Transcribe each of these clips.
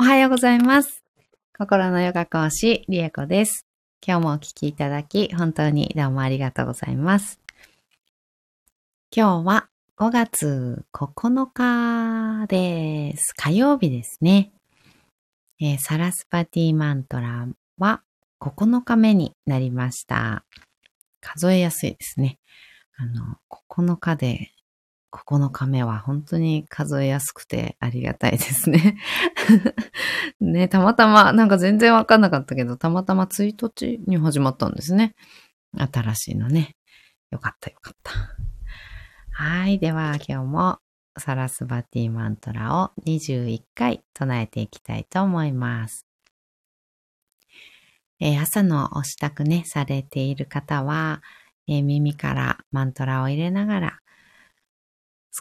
おはようございます。心のヨガ講師、リエコです。今日もお聞きいただき、本当にどうもありがとうございます。今日は5月9日です。火曜日ですね。えーサラスパティマントラは9日目になりました。数えやすいですね。あの、9日で9日目は本当に数えやすくてありがたいですね。ね、たまたま、なんか全然わかんなかったけど、たまたま1日に始まったんですね。新しいのね。よかったよかった。はい。では今日もサラスバティマントラを21回唱えていきたいと思います。えー朝のお支度ね、されている方は、えー耳からマントラを入れながら、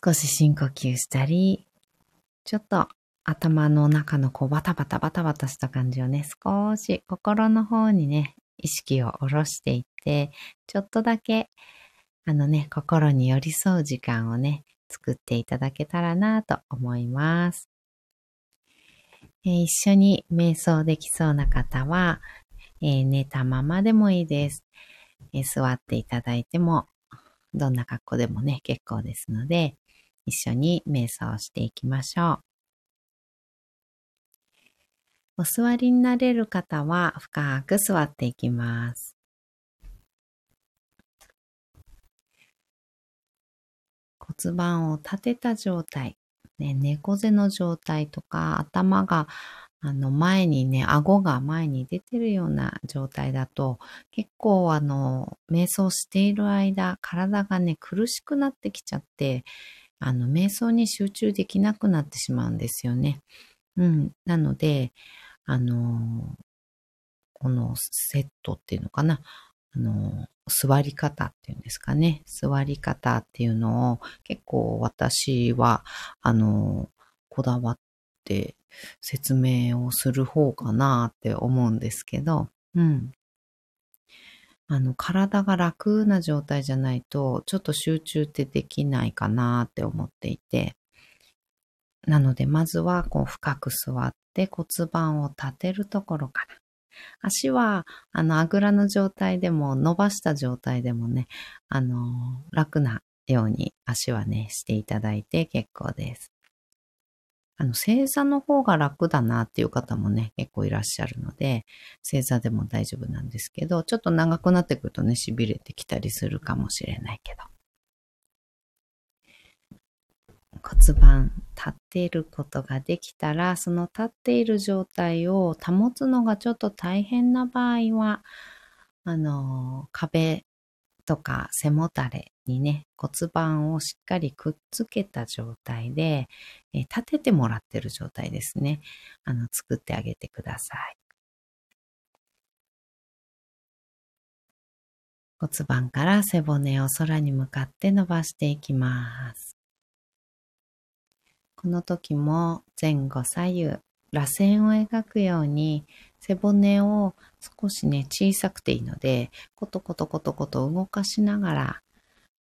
少し深呼吸したり、ちょっと頭の中のこうバタバタバタバタした感じをね、少し心の方にね、意識を下ろしていって、ちょっとだけ、あのね、心に寄り添う時間をね、作っていただけたらなと思います。えー一緒に瞑想できそうな方は、えー寝たままでもいいです。えー座っていただいても、どんな格好でもね、結構ですので、一緒に瞑想をしていきましょう。お座りになれる方は深く座っていきます。骨盤を立てた状態、ね、猫背の状態とか頭があの前にね、顎が前に出てるような状態だと結構あの瞑想している間体がね苦しくなってきちゃってあの瞑想に集中できなくなってしまうんですよね。うん。なので、あのこのセットっていうのかな。あの座り方っていうんですかね。座り方っていうのを結構私は、あのこだわって説明をする方かなって思うんですけど、うん。あの、体が楽な状態じゃないと、ちょっと集中ってできないかなって思っていて、なので、まずは、こう、深く座って骨盤を立てるところから。足は、あの、あぐらの状態でも、伸ばした状態でもね、あの、楽なように足はね、していただいて結構です。あの、正座の方が楽だなっていう方もね、結構いらっしゃるので、正座でも大丈夫なんですけど、ちょっと長くなってくるとね、痺れてきたりするかもしれないけど。骨盤立っていることができたら、その立っている状態を保つのがちょっと大変な場合は、あの、壁とか背もたれにね、骨盤をしっかりくっつけた状態で、えー立ててもらってる状態ですね。あの、作ってあげてください。骨盤から背骨を空に向かって伸ばしていきます。この時も前後左右、螺旋を描くように背骨を少しね、小さくていいので、コトコトコトコト動かしながら、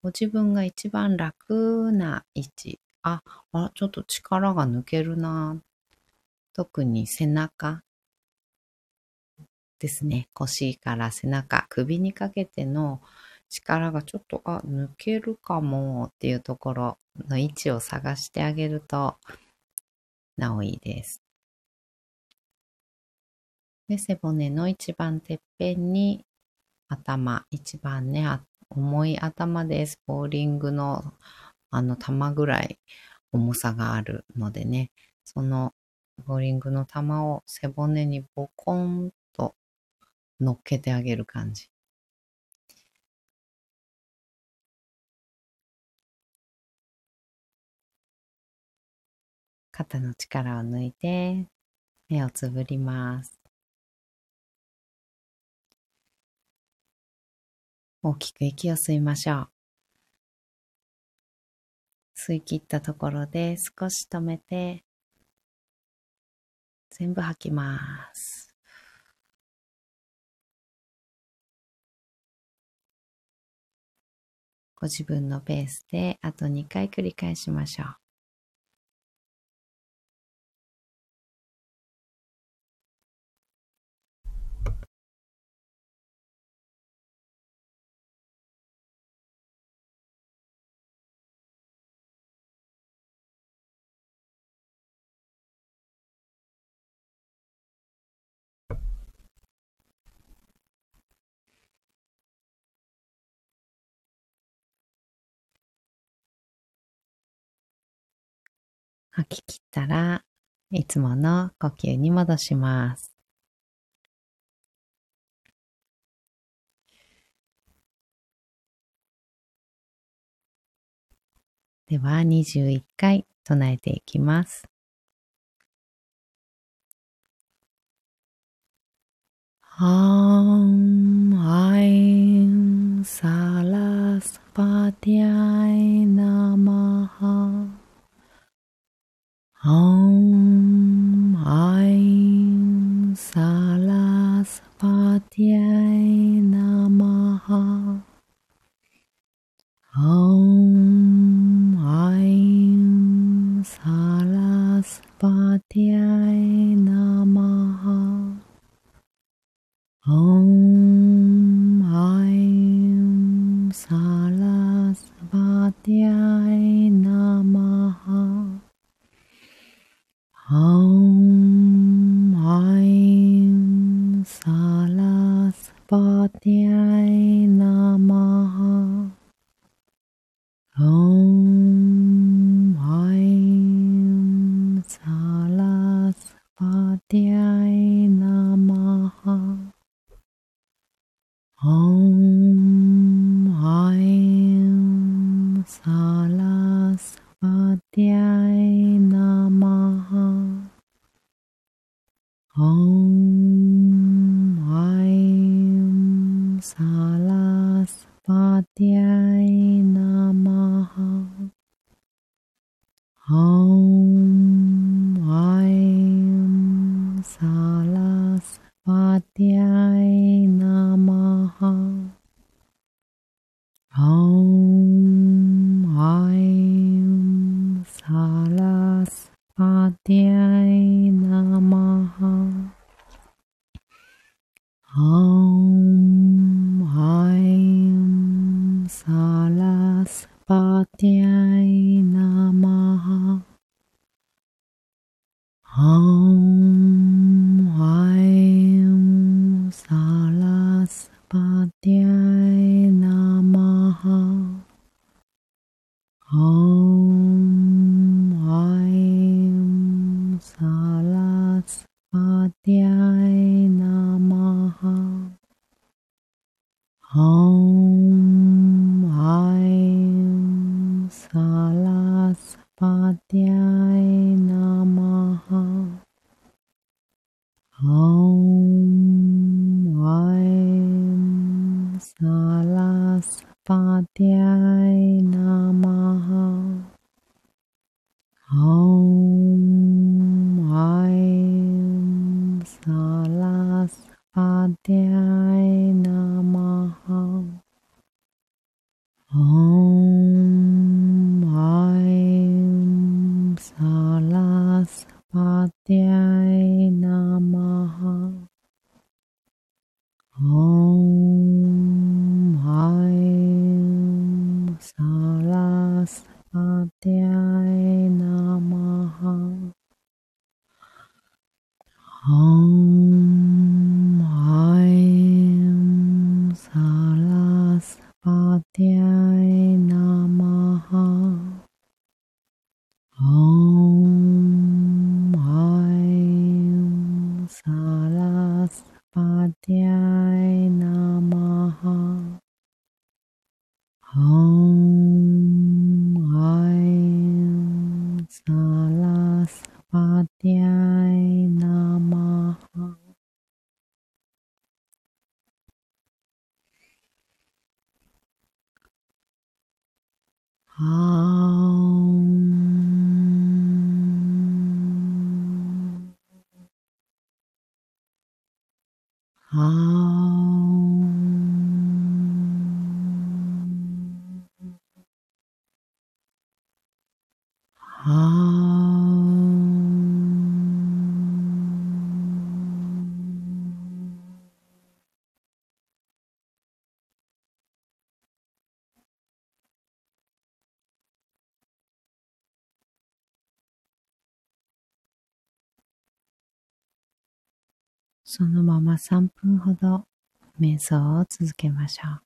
ご自分が一番楽な位置、あ、あ、ちょっと力が抜けるな。特に背中ですね。腰から背中、首にかけての力がちょっと、あ、抜けるかもっていうところの位置を探してあげると、なおいいです。で、背骨の一番てっぺんに頭、一番ね、重い頭です。ボーリングのあの球ぐらい重さがあるのでね、そのボーリングの球を背骨にボコンと乗っけてあげる感じ。肩の力を抜いて、目をつぶります。大きく息を吸いましょう。吸い切ったところで少し止めて、全部吐きます。ご自分のペースであと2回繰り返しましょう。吐き切ったらいつもの呼吸に戻します。では21回唱えていきます。Om Aim Sarasvatyai Namaha 哦。Oh. Salas patiai Uh, are there Oh. そのまま3分ほど瞑想を続けましょう。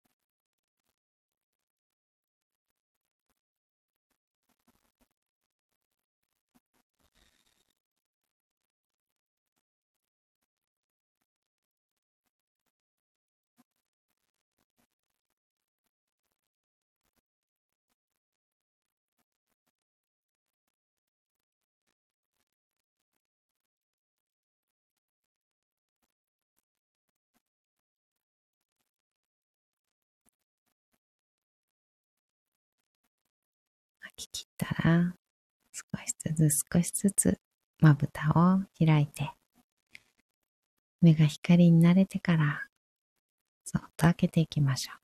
き切ったら、少しずつ少しずつまぶたを開いて、目が光に慣れてから、そっと開けていきましょう。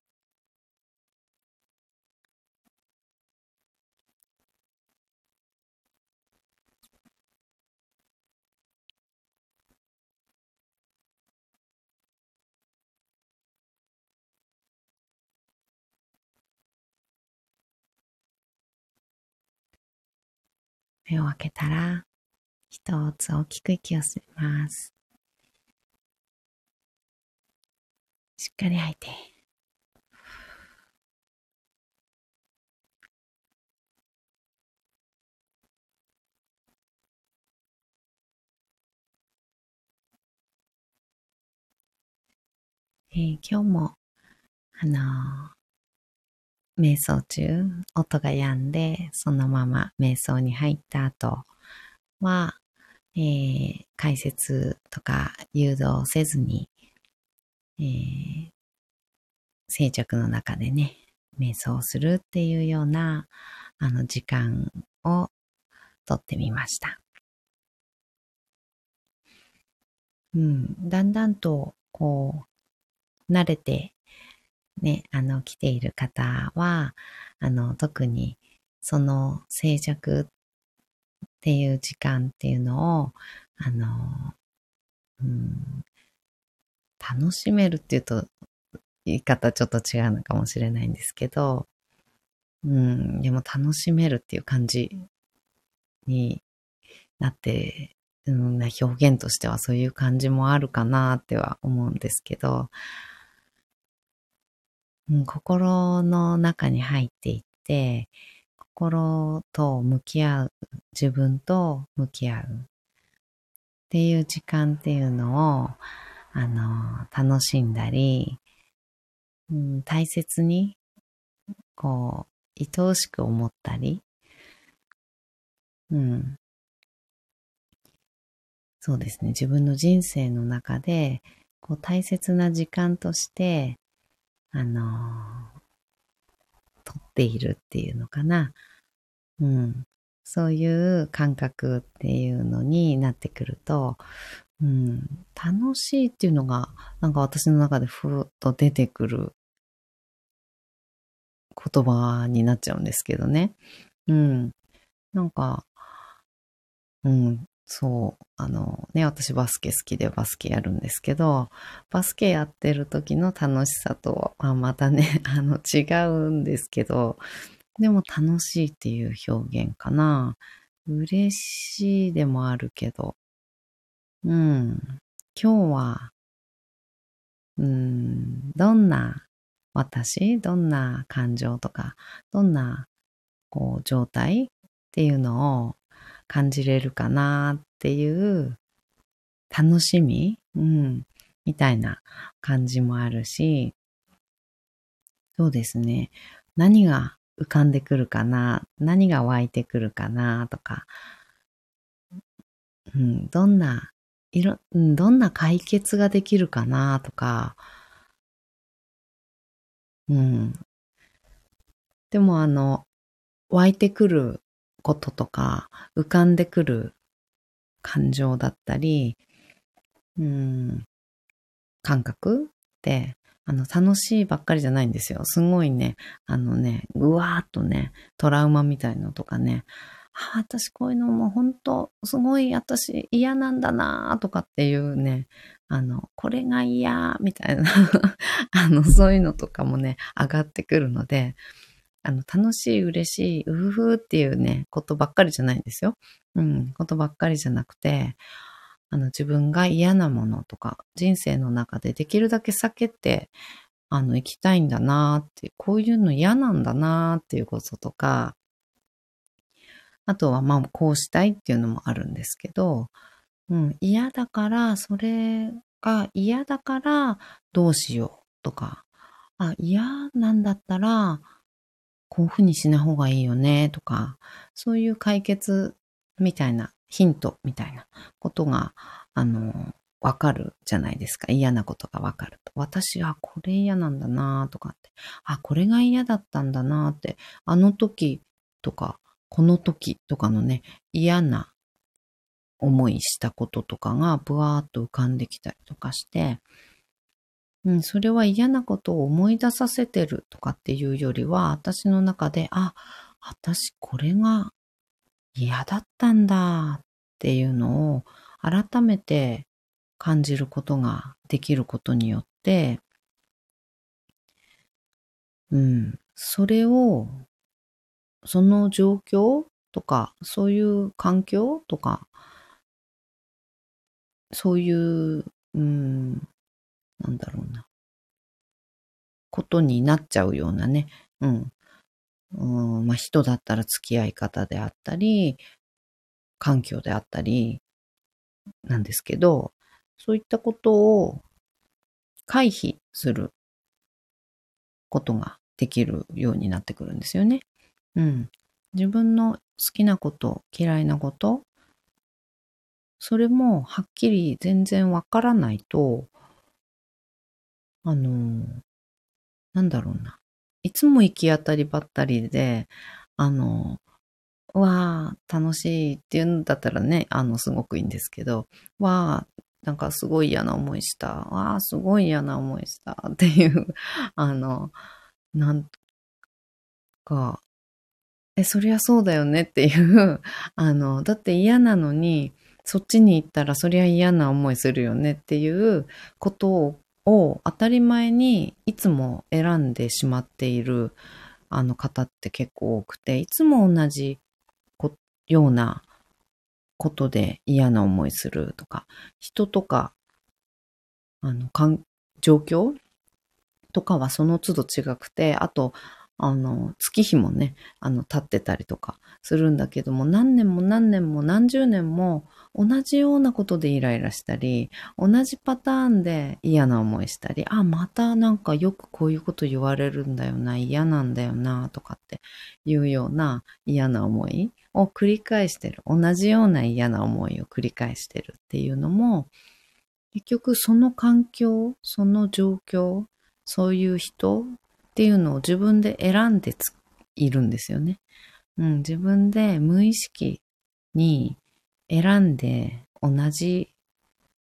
目を開けたら、一つ大きく息を吸います。しっかり吐いて。えー、今日も、あのー瞑想中、音が止んで、そのまま瞑想に入った後は、えー、解説とか誘導せずに、えー、静寂の中でね、瞑想するっていうような、あの、時間をとってみました。うん、だんだんと、こう、慣れてね、あの、来ている方は、あの、特にその静寂っていう時間っていうのを、あの、うん、楽しめるっていうと、言い方ちょっと違うのかもしれないんですけど、うん、でも楽しめるっていう感じになって、うん、表現としてはそういう感じもあるかなっては思うんですけど、うん、心の中に入っていって、心と向き合う、自分と向き合うっていう時間っていうのを、あの、楽しんだり、うん、大切に、こう、愛おしく思ったり、うん。そうですね。自分の人生の中で、こう大切な時間として、あのー、取っているっていうのかな。うん。そういう感覚っていうのになってくると、うん、楽しいっていうのが、なんか私の中でふっと出てくる言葉になっちゃうんですけどね。うん。なんか、うん、そう、あのね、私バスケ好きでバスケやるんですけど、バスケやってる時の楽しさとはまたね、あの違うんですけど、でも楽しいっていう表現かな。嬉しいでもあるけど、うん、今日は、うん、どんな私、どんな感情とか、どんなこう状態っていうのを感じれるかなっていう楽しみ、うん、みたいな感じもあるし、そうですね。何が浮かんでくるかな、何が湧いてくるかなとか、うん、どんな、いろ、どんな解決ができるかなとか、うん。でもあの、湧いてくることとか、浮かんでくる感情だったり、うん、感覚って、あの、楽しいばっかりじゃないんですよ。すごいね、あのね、ぐわーっとね、トラウマみたいのとかね、あ、私こういうのも本当すごい私嫌なんだなとかっていうね、あの、これが嫌みたいな あの、そういうのとかもね、上がってくるので、あの、楽しい、嬉しい、うふふっていうね、ことばっかりじゃないんですよ。うん、ことばっかりじゃなくて、あの、自分が嫌なものとか、人生の中でできるだけ避けて、あの、行きたいんだなって、こういうの嫌なんだなっていうこととか、あとは、まあ、こうしたいっていうのもあるんですけど、うん、嫌だから、それが嫌だから、どうしようとか、あ、嫌なんだったら、こういうふうにしない方がいいよねとか、そういう解決みたいな、ヒントみたいなことが、あの、わかるじゃないですか。嫌なことがわかると。私はこれ嫌なんだなとかって。あ、これが嫌だったんだなって。あの時とか、この時とかのね、嫌な思いしたこととかがブワーっと浮かんできたりとかして、うん、それは嫌なことを思い出させてるとかっていうよりは、私の中で、あ、私これが嫌だったんだっていうのを改めて感じることができることによって、うん、それをその状況とか、そういう環境とか、そういう、うん、なんだろうな、ことになっちゃうようなね、うん。うんまあ、人だったら付き合い方であったり、環境であったり、なんですけど、そういったことを回避することができるようになってくるんですよね。うん。自分の好きなこと、嫌いなこと、それもはっきり全然わからないと、あの、なんだろうな。いつも行き当たりばったりで、あの、わあ、楽しいっていうんだったらね、あの、すごくいいんですけど、わあ、なんかすごい嫌な思いした。わあ、すごい嫌な思いしたっていう、あの、なんか、え、そりゃそうだよねっていう、あの、だって嫌なのに、そっちに行ったらそりゃ嫌な思いするよねっていうことをを当たり前にいつも選んでしまっているあの方って結構多くて、いつも同じようなことで嫌な思いするとか、人とか、あの、状況とかはその都度違くて、あと、あの、月日もね、あの、経ってたりとかするんだけども、何年も何年も何十年も同じようなことでイライラしたり、同じパターンで嫌な思いしたり、あ、またなんかよくこういうこと言われるんだよな、嫌なんだよな、とかっていうような嫌な思いを繰り返してる。同じような嫌な思いを繰り返してるっていうのも、結局その環境、その状況、そういう人っていうのを自分で選んでいるんですよね。うん、自分で無意識に選んで同じ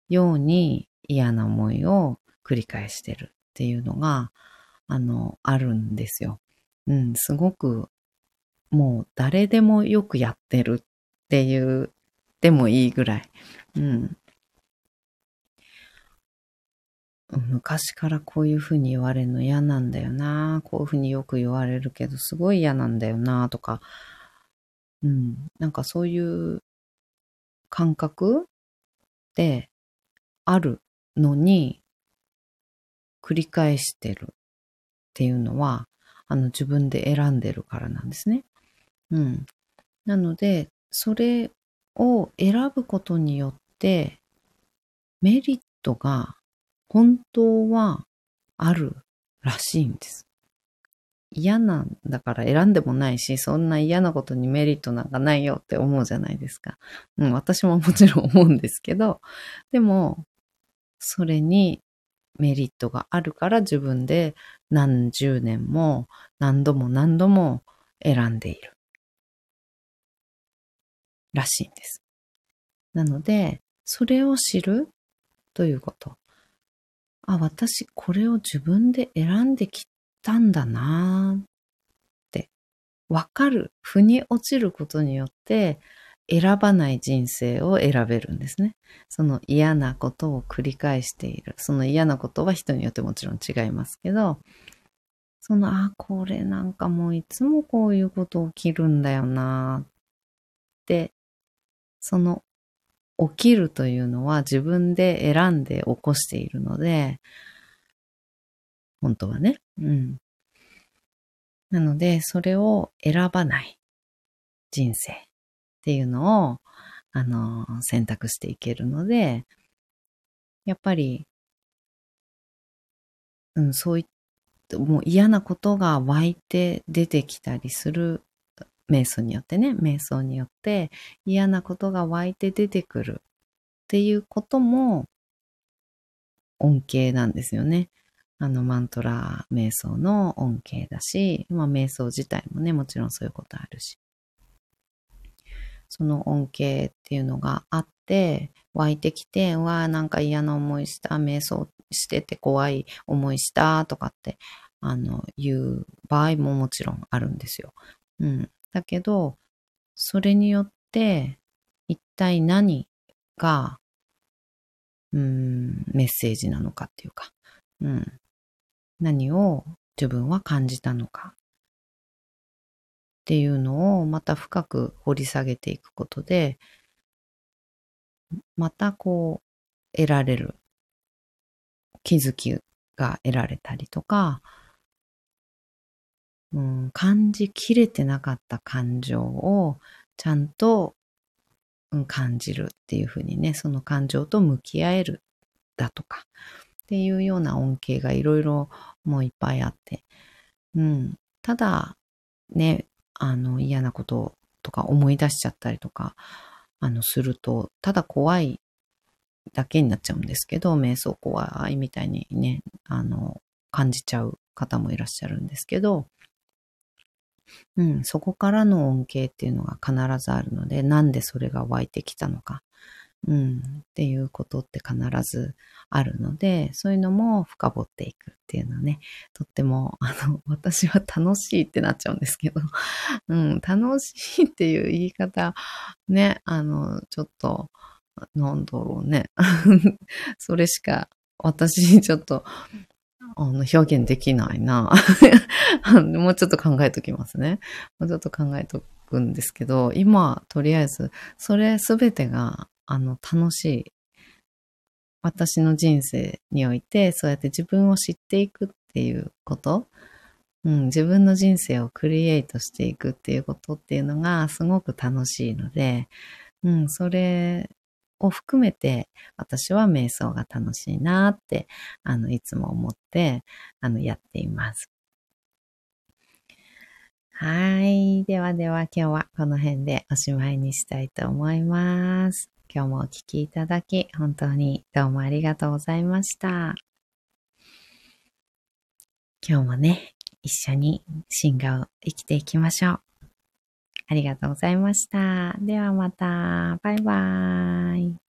ように嫌な思いを繰り返してるっていうのが、あの、あるんですよ。うん、すごくもう誰でもよくやってるっていうでもいいぐらい。うん。昔からこういうふうに言われるの嫌なんだよな。こういうふうによく言われるけど、すごい嫌なんだよな、とか。うん。なんかそういう感覚であるのに、繰り返してるっていうのは、あの自分で選んでるからなんですね。うん。なので、それを選ぶことによって、メリットが本当はあるらしいんです。嫌なんだから選んでもないし、そんな嫌なことにメリットなんかないよって思うじゃないですか。うん、私ももちろん思うんですけど、でも、それにメリットがあるから自分で何十年も何度も何度も選んでいる。らしいんです。なので、それを知るということ。あ、私これを自分で選んできたんだなってわかる、腑に落ちることによって選ばない人生を選べるんですね。その嫌なことを繰り返している。その嫌なことは人によってもちろん違いますけど、その、あ、これなんかもういつもこういうこと起きるんだよなって、その起きるというのは自分で選んで起こしているので、本当はね。うん。なので、それを選ばない人生っていうのを、あの、選択していけるので、やっぱり、うん、そういった、もう嫌なことが湧いて出てきたりする、瞑想によってね、瞑想によって嫌なことが湧いて出てくるっていうことも恩恵なんですよね。あの、マントラ瞑想の恩恵だし、まあ、瞑想自体もね、もちろんそういうことあるし。その恩恵っていうのがあって、湧いてきて、うわなんか嫌な思いした、瞑想してて怖い思いしたとかって、あの、言う場合ももちろんあるんですよ。うん。だけど、それによって、一体何が、うん、メッセージなのかっていうか、うん。何を自分は感じたのかっていうのをまた深く掘り下げていくことで、またこう得られる気づきが得られたりとか、うん、感じきれてなかった感情をちゃんと、うん、感じるっていうふうにね、その感情と向き合えるだとか、っていうような恩恵がいろいろもういっぱいあって。うん。ただ、ね、あの、嫌なこととか思い出しちゃったりとか、あの、すると、ただ怖いだけになっちゃうんですけど、瞑想怖いみたいにね、あの、感じちゃう方もいらっしゃるんですけど、うん、そこからの恩恵っていうのが必ずあるので、なんでそれが湧いてきたのか、うん、っていうことって必ずあるので、そういうのも深掘っていくっていうのはね、とっても、あの、私は楽しいってなっちゃうんですけど、うん、楽しいっていう言い方、ね、あの、ちょっと、なんだろうね。それしか、私、ちょっと、あの、表現できないな。もうちょっと考えときますね。もうちょっと考えとくんですけど、今、とりあえず、それすべてが、あの、楽しい。私の人生において、そうやって自分を知っていくっていうこと、うん、自分の人生をクリエイトしていくっていうことっていうのがすごく楽しいので、うん、それを含めて私は瞑想が楽しいなって、あの、いつも思って、あの、やっています。はい。ではでは今日はこの辺でおしまいにしたいと思います。今日もお聴きいただき、本当にどうもありがとうございました。今日もね、一緒に進化を生きていきましょう。ありがとうございました。ではまた。バイバーイ。